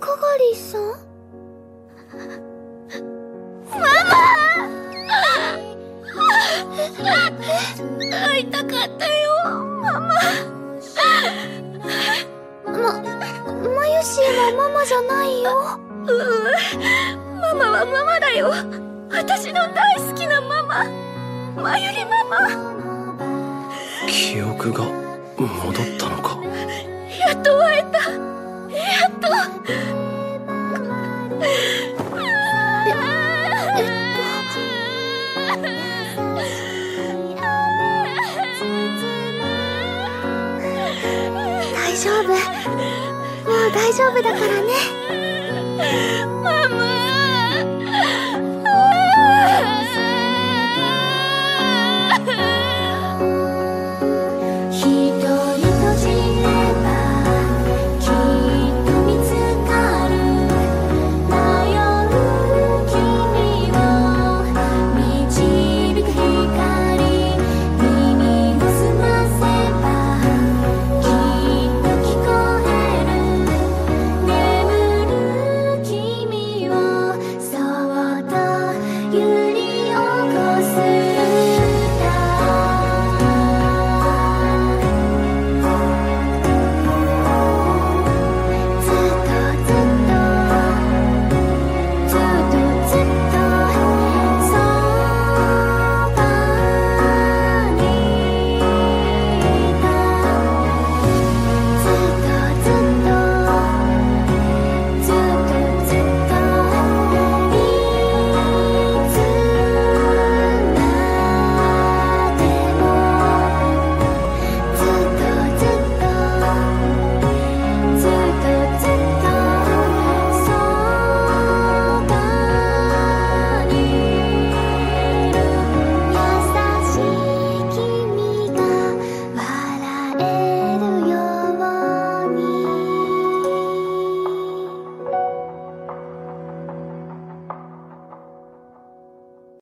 かがりさん？ママ！会いたかったよ。ママ。ままゆしーはママじゃないよ。ううん。ママはママだよ。私の大好きなママ。まゆりママ。記憶が戻ったのか。やっと会えた大丈夫。もう大丈夫だからね。ママ。